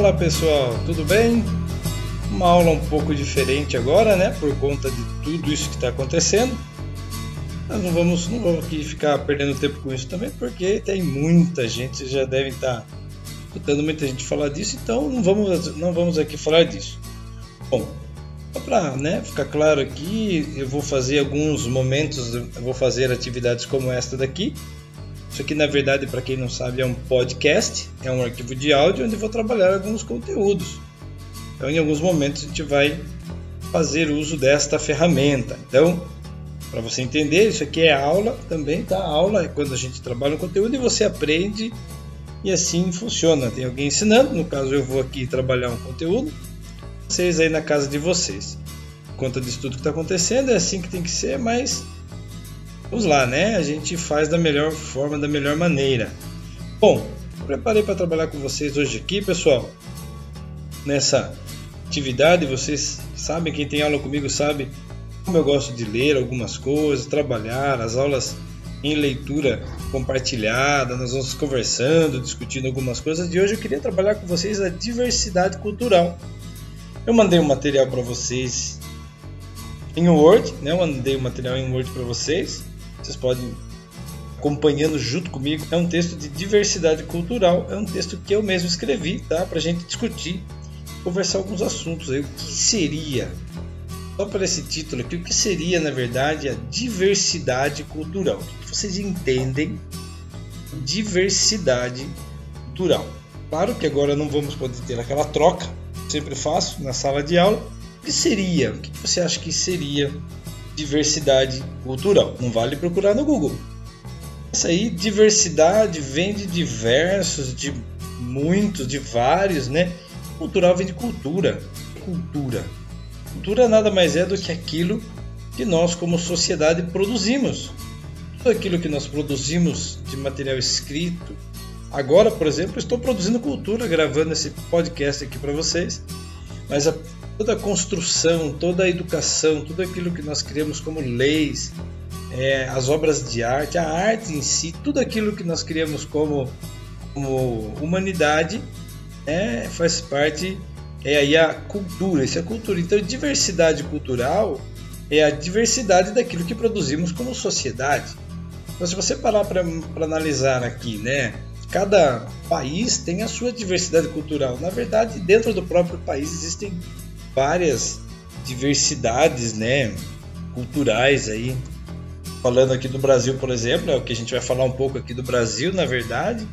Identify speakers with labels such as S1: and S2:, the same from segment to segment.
S1: Fala pessoal, tudo bem? Uma aula um pouco diferente agora, né? Por conta de tudo isso que está acontecendo. Nós não vamos, não vamos aqui ficar perdendo tempo com isso também, porque tem muita gente, vocês já devem estar escutando muita gente falar disso, então não vamos, não vamos aqui falar disso. Bom, para né, ficar claro aqui, eu vou fazer alguns momentos, eu vou fazer atividades como esta daqui, isso aqui, na verdade, para quem não sabe, é um podcast, é um arquivo de áudio onde vou trabalhar alguns conteúdos. Então, em alguns momentos, a gente vai fazer uso desta ferramenta. Então, para você entender, isso aqui é aula também, tá? Aula é quando a gente trabalha um conteúdo e você aprende e assim funciona. Tem alguém ensinando, no caso eu vou aqui trabalhar um conteúdo, vocês aí na casa de vocês. Conta disso tudo que está acontecendo, é assim que tem que ser, mas vamos lá, né? A gente faz da melhor forma, da melhor maneira. Bom, preparei para trabalhar com vocês hoje aqui, pessoal. Nessa atividade, vocês sabem, quem tem aula comigo sabe como eu gosto de ler algumas coisas, trabalhar, as aulas em leitura compartilhada, nós vamos conversando, discutindo algumas coisas. De hoje eu queria trabalhar com vocês a diversidade cultural. Eu mandei um material para vocês em Word, né? Eu mandei o um material em Word para vocês. Vocês podem acompanhando junto comigo. É um texto de diversidade cultural, é um texto que eu mesmo escrevi, tá? Para a gente discutir, conversar alguns assuntos aí. O que seria, só para esse título aqui, o que seria na verdade a diversidade cultural? O que vocês entendem diversidade cultural? Claro que agora não vamos poder ter aquela troca, sempre faço na sala de aula. O que seria? O que você acha que seria diversidade cultural. Não vale procurar no Google. Isso aí, diversidade vem de diversos, de muitos, de vários, né? Cultural vem de cultura. Cultura. Cultura nada mais é do que aquilo que nós, como sociedade, produzimos. Tudo aquilo que nós produzimos de material escrito. Agora, por exemplo, estou produzindo cultura, gravando esse podcast aqui para vocês. Mas a toda a construção, toda a educação, tudo aquilo que nós criamos como leis, é, as obras de arte, a arte em si, tudo aquilo que nós criamos como, como humanidade é, faz parte, é aí a cultura, isso é cultura. Então, diversidade cultural é a diversidade daquilo que produzimos como sociedade. Então, se você parar para analisar aqui, né, cada país tem a sua diversidade cultural. Na verdade, dentro do próprio país existem várias diversidades, né, culturais aí. Falando aqui do Brasil, por exemplo, é o que a gente vai falar um pouco aqui do Brasil, na verdade.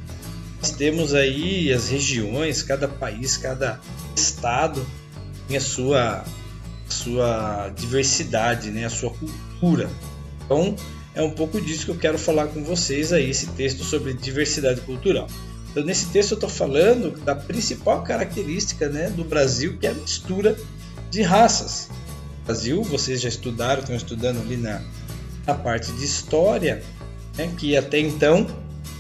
S1: Nós temos aí as regiões, cada país, cada estado tem a sua, sua diversidade, né, a sua cultura. Então, é um pouco disso que eu quero falar com vocês aí, esse texto sobre diversidade cultural. Então, nesse texto eu estou falando da principal característica né, do Brasil, que é a mistura de raças. No Brasil, vocês já estudaram, estão estudando ali na, na parte de história, né, que até então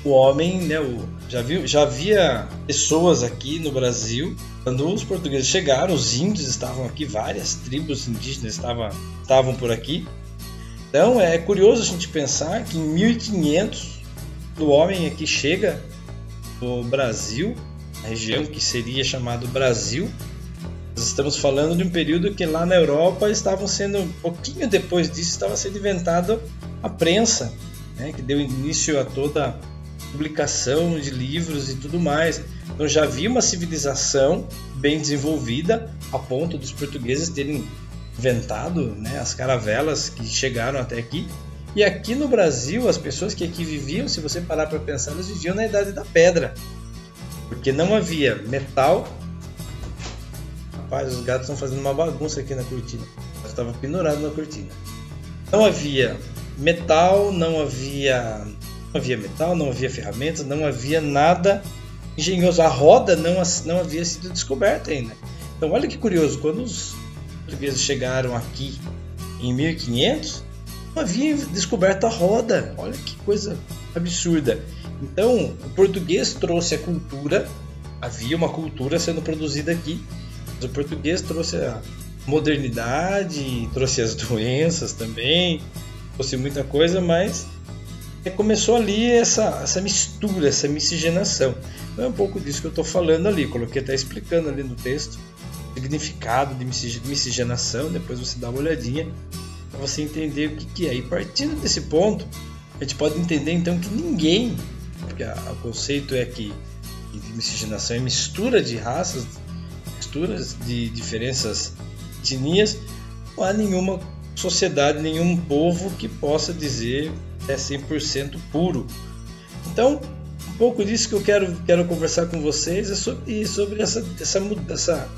S1: o homem, né, o, já, viu, já havia pessoas aqui no Brasil. Quando os portugueses chegaram, os índios estavam aqui, várias tribos indígenas estavam, estavam por aqui. Então é curioso a gente pensar que em 1500 o homem aqui chega no Brasil, a região que seria chamado Brasil. Nós estamos falando de um período que lá na Europa estavam sendo, um pouquinho depois disso, estava sendo inventada a prensa, né, que deu início a toda a publicação de livros e tudo mais. Então já havia uma civilização bem desenvolvida a ponto dos portugueses terem inventado né, as caravelas que chegaram até aqui e aqui no Brasil, as pessoas que aqui viviam, se você parar para pensar, elas viviam na Idade da Pedra. Porque não havia metal. Rapaz, os gatos estão fazendo uma bagunça aqui na cortina. Estava pendurado na cortina. Não havia metal, não havia, não havia metal, não havia ferramentas, não havia nada engenhoso. A roda não, não havia sido descoberta ainda. Então, olha que curioso, quando os portugueses chegaram aqui em 1500, havia descoberto a roda. Olha que coisa absurda. Então, o português trouxe a cultura, havia uma cultura sendo produzida aqui, mas o português trouxe a modernidade, trouxe as doenças também, trouxe muita coisa, mas começou ali essa, essa mistura, essa miscigenação. Então é um pouco disso que eu estou falando ali. Coloquei até explicando ali no texto significado de miscigenação. Depois você dá uma olhadinha para você entender o que, que é. E partindo desse ponto, a gente pode entender então que ninguém, porque a, o conceito é que, miscigenação é mistura de raças, misturas de diferenças etnias, não há nenhuma sociedade, nenhum povo que possa dizer é 100% puro. Então, um pouco disso que eu quero, quero conversar com vocês é sobre, sobre essa, essa, essa,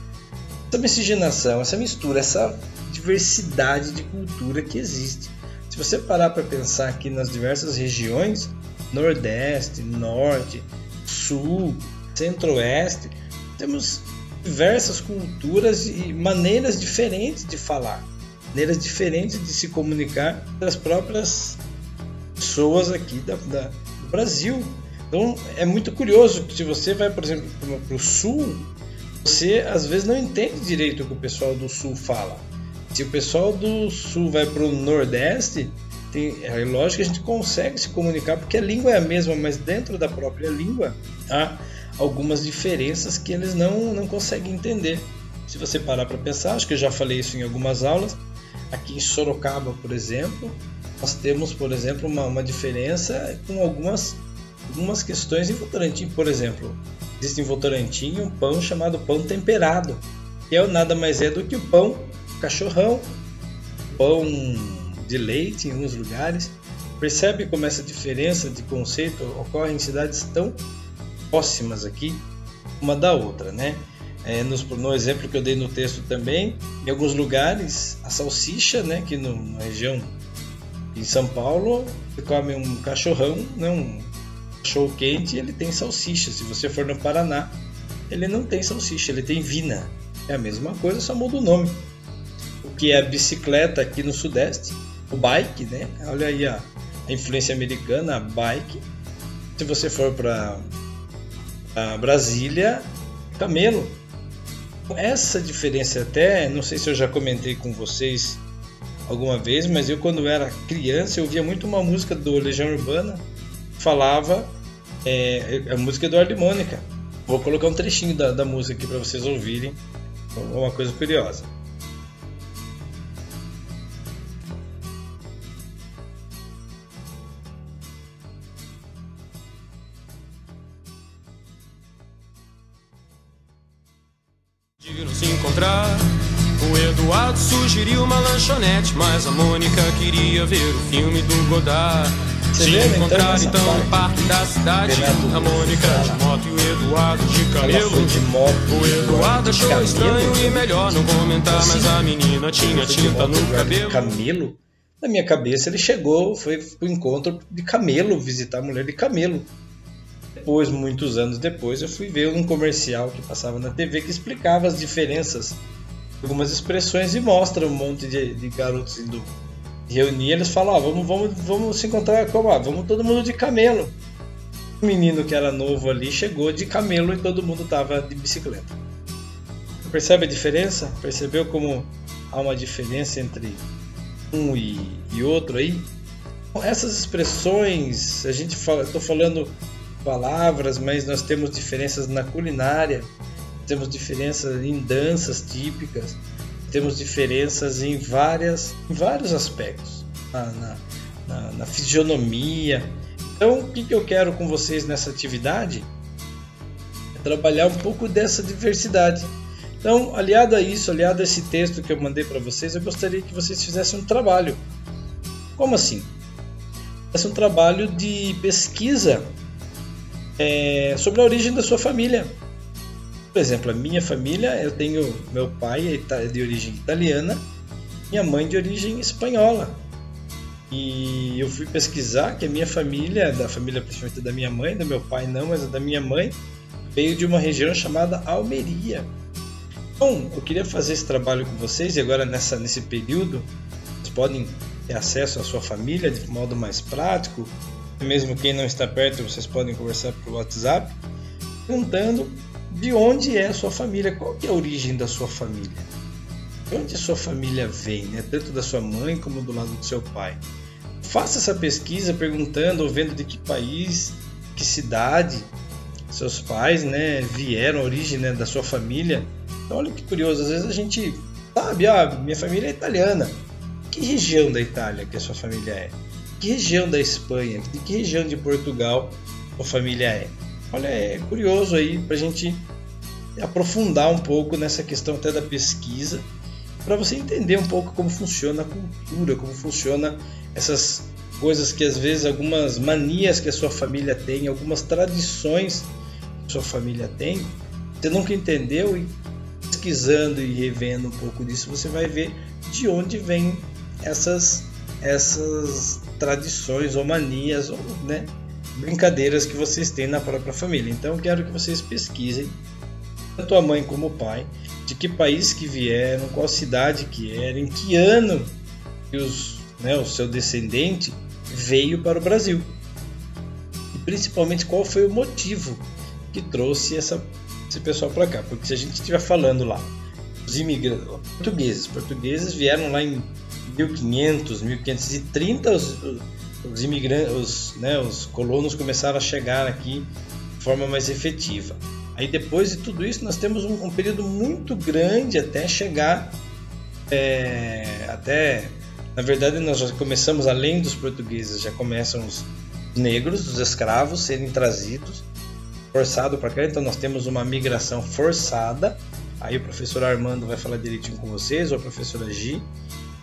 S1: essa miscigenação, essa mistura, essa diversidade de cultura que existe. Se você parar para pensar aqui nas diversas regiões, Nordeste, Norte, Sul, Centro-Oeste, temos diversas culturas e maneiras diferentes de falar, maneiras diferentes de se comunicar das próprias pessoas aqui da, da, do Brasil. Então é muito curioso que se você vai, por exemplo, para o sul, você às vezes não entende direito o que o pessoal do sul fala. Se o pessoal do sul vai para o nordeste, tem, é lógico que a gente consegue se comunicar porque a língua é a mesma, mas dentro da própria língua há algumas diferenças que eles não, não conseguem entender. Se você parar para pensar, acho que eu já falei isso em algumas aulas. Aqui em Sorocaba, por exemplo, nós temos, por exemplo, uma, uma diferença com algumas, algumas questões Votorantim. Por exemplo, existe em Votorantim um pão chamado pão temperado, que é nada mais é do que o pão cachorrão, pão de leite em alguns lugares. Percebe como essa diferença de conceito ocorre em cidades tão próximas aqui uma da outra, né? É, no, no, exemplo que eu dei no texto também, em alguns lugares a salsicha, né, que no, na região em São Paulo você come um cachorrão, né, um cachorro quente, ele tem salsicha. Se você for no Paraná, ele não tem salsicha, ele tem vina. É a mesma coisa, só muda o nome. O que é a bicicleta aqui no Sudeste, o bike, né? Olha aí a, a influência americana, a bike. Se você for para Brasília, camelo. Essa diferença até, não sei se eu já comentei com vocês alguma vez, mas eu quando era criança eu ouvia muito uma música do Legião Urbana, falava é, a música do Harmônica. Vou colocar um trechinho da, da música aqui para vocês ouvirem, uma coisa curiosa.
S2: O Eduardo sugeriu uma lanchonete, mas a Mônica queria ver o filme do Godard. Se então, encontrar então, no parque da cidade A Mônica de moto e o Eduardo de camelo. de moto, O Eduardo achou camelo. estranho e melhor não comentar assim, Mas a menina tinha tinta no cabelo.
S1: Camelo? Na minha cabeça ele chegou, foi pro encontro de camelo, visitar a mulher de camelo. Depois, muitos anos depois, eu fui ver um comercial que passava na TV que explicava as diferenças, algumas expressões e mostra um monte de, de garotos indo reunir. Eles falam: vamos, vamos, vamos se encontrar como? Vamos todo mundo de camelo. O menino que era novo ali chegou de camelo e todo mundo estava de bicicleta. Percebe a diferença? Percebeu como há uma diferença entre um e, e outro aí? Essas expressões, a gente fala, estou falando palavras, mas nós temos diferenças na culinária, temos diferenças em danças típicas, temos diferenças em, várias, vários aspectos, na, na, na, fisionomia. Então, o que, que eu quero com vocês nessa atividade? É trabalhar um pouco dessa diversidade. Então, aliado a isso, aliado a esse texto que eu mandei para vocês, eu gostaria que vocês fizessem um trabalho. Como assim? Esse é um trabalho de pesquisa é, sobre a origem da sua família. Por exemplo, a minha família, eu tenho meu pai é de origem italiana, minha mãe de origem espanhola. E eu fui pesquisar que a minha família, da família principalmente da minha mãe, do meu pai não, mas da minha mãe, veio de uma região chamada Almeria. Então, eu queria fazer esse trabalho com vocês e agora nessa, nesse período, vocês podem ter acesso à sua família de modo mais prático, mesmo quem não está perto, vocês podem conversar pelo WhatsApp, perguntando de onde é a sua família, qual é a origem da sua família, de onde a sua família vem, né? tanto da sua mãe como do lado do seu pai. Faça essa pesquisa perguntando ou vendo de que país, que cidade, seus pais, né, vieram, a origem né, da sua família. Então, olha que curioso, às vezes a gente sabe, ah, minha família é italiana. Que região da Itália que a sua família é? Que região da Espanha? De que região de Portugal sua família é? Olha, é curioso aí para a gente aprofundar um pouco nessa questão até da pesquisa, para você entender um pouco como funciona a cultura, como funciona essas coisas que às vezes algumas manias que a sua família tem, algumas tradições que a sua família tem, você nunca entendeu e pesquisando e revendo um pouco disso, você vai ver de onde vem essas essas tradições ou manias ou né, brincadeiras que vocês têm na própria família. Então quero que vocês pesquisem tanto a mãe como o pai, de que país que vieram, qual cidade que era, em que ano que os, né, o seu descendente veio para o Brasil. E principalmente qual foi o motivo que trouxe essa, esse pessoal para cá. Porque se a gente estiver falando lá, os imigrantes portugueses, portugueses vieram lá em 1500, 1530, os, os imigrantes, os, né, os colonos começaram a chegar aqui de forma mais efetiva. Aí depois de tudo isso nós temos um, um período muito grande até chegar é, até na verdade, nós já começamos, além dos portugueses, já começam os negros, os escravos, serem trazidos, forçado para cá. Então, nós temos uma migração forçada. Aí, o professor Armando vai falar direitinho com vocês, ou a professora Gi.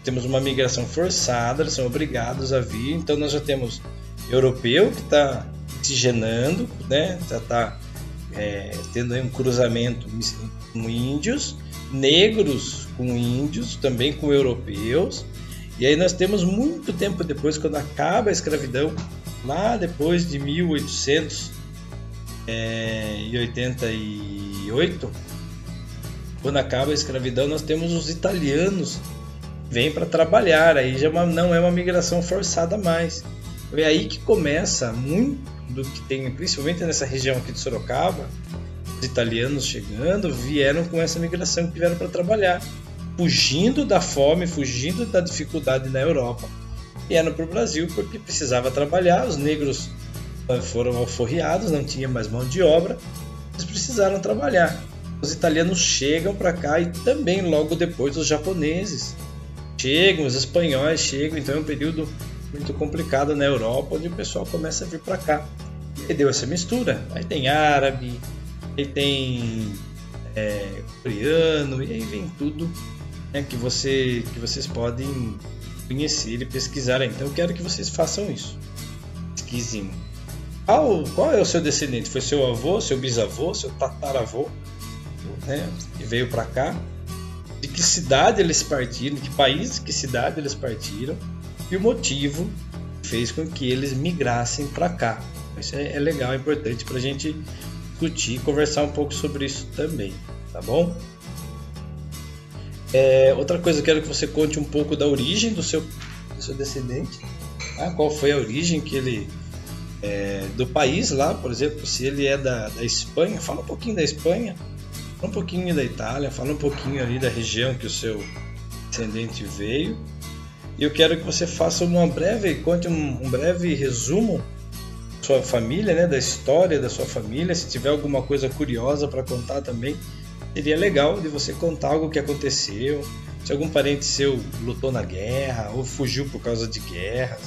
S1: Temos uma migração forçada, eles são obrigados a vir. Então, nós já temos europeu que está oxigenando, né? já está é, tendo um cruzamento com índios, negros com índios, também com europeus e aí nós temos muito tempo depois, quando acaba a escravidão, lá depois de 1888, quando acaba a escravidão, nós temos os italianos vêm para trabalhar, aí já é não é uma migração forçada mais. É aí que começa muito do que tem, principalmente nessa região aqui de Sorocaba, os italianos chegando vieram com essa migração que vieram para trabalhar fugindo da fome, fugindo da dificuldade na Europa, vieram para o Brasil porque precisava trabalhar. Os negros foram alforriados, não tinha mais mão de obra, eles precisaram trabalhar. Os italianos chegam para cá e também logo depois os japoneses chegam, os espanhóis chegam, então é um período muito complicado na Europa onde o pessoal começa a vir para cá. E deu essa mistura. Aí tem árabe, aí tem é, coreano, e aí vem tudo né, que, você, que vocês podem conhecer e pesquisar. Então eu quero que vocês façam isso. Pesquisem. Qual, qual é o seu descendente? Foi seu avô, seu bisavô, seu tataravô, né, que veio para cá? De que cidade eles partiram? De que país, que cidade eles partiram? E o motivo fez com que eles migrassem para cá. Isso é, é legal, é importante para a gente discutir, conversar um pouco sobre isso também, tá bom? É, outra coisa, eu quero que você conte um pouco da origem do seu, do seu descendente. Tá? Qual foi a origem que ele é, do país lá, por exemplo, se ele é da, da Espanha, fala um pouquinho da Espanha, fala um pouquinho da Itália, fala um pouquinho ali da região que o seu descendente veio. E eu quero que você faça uma breve, conte um, um breve resumo da sua família, né, da história da sua família. Se tiver alguma coisa curiosa para contar também, seria legal de você contar algo que aconteceu, se algum parente seu lutou na guerra ou fugiu por causa de guerras,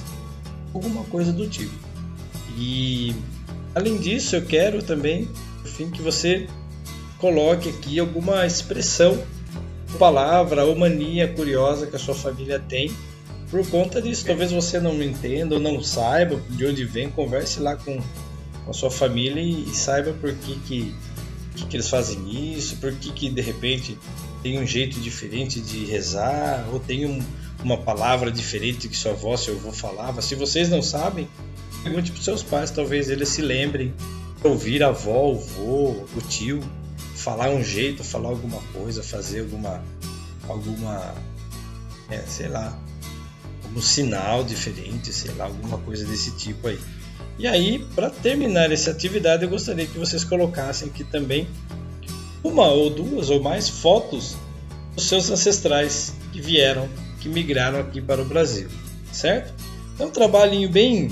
S1: alguma coisa do tipo. E além disso, eu quero também, por fim, que você coloque aqui alguma expressão, palavra ou mania curiosa que a sua família tem por conta disso. Talvez você não entenda ou não saiba de onde vem, converse lá com, a sua família e, e saiba por que, que que, eles fazem isso, por que, que de repente tem um jeito diferente de rezar, ou tem um, uma palavra diferente que sua avó, seu avô falava. Se vocês não sabem, pergunte para seus pais, talvez eles se lembrem ouvir a avó, o vô, o tio falar um jeito, falar alguma coisa, fazer alguma alguma é, sei lá, algum sinal diferente, sei lá, alguma coisa desse tipo aí. E aí, para terminar essa atividade, eu gostaria que vocês colocassem aqui também uma ou duas ou mais fotos dos seus ancestrais que vieram, que migraram aqui para o Brasil, certo? É um trabalhinho bem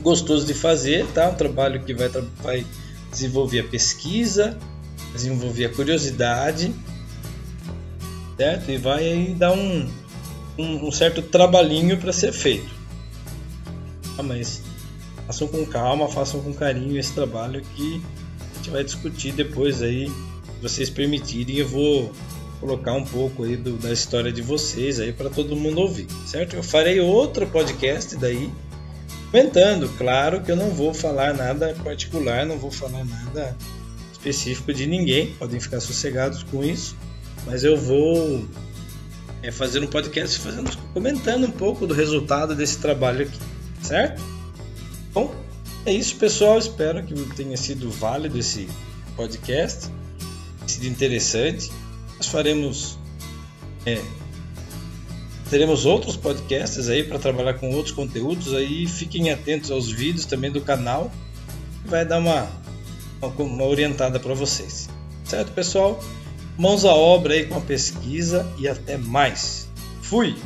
S1: gostoso de fazer, tá? Um trabalho que vai, vai desenvolver a pesquisa, desenvolver a curiosidade, certo? E vai aí dar um, um, um certo trabalhinho para ser feito. Ah, mas façam com calma, façam com carinho esse trabalho que a gente vai discutir depois aí, se vocês permitirem, eu vou colocar um pouco aí do, da história de vocês aí para todo mundo ouvir, certo? Eu farei outro podcast daí comentando, claro que eu não vou falar nada particular, não vou falar nada específico de ninguém, podem ficar sossegados com isso, mas eu vou é, fazer um podcast fazendo, comentando um pouco do resultado desse trabalho aqui, certo? Bom, é isso, pessoal. Espero que tenha sido válido esse podcast, sido interessante. Nós faremos. É, teremos outros podcasts aí para trabalhar com outros conteúdos aí. Fiquem atentos aos vídeos também do canal. Vai dar uma, uma orientada para vocês. Certo, pessoal? Mãos à obra aí com a pesquisa e até mais. Fui!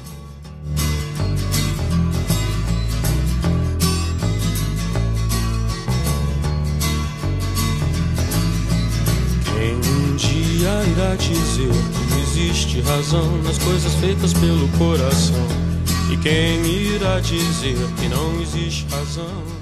S2: irá dizer que existe razão nas coisas feitas pelo coração? E quem irá dizer que não existe razão?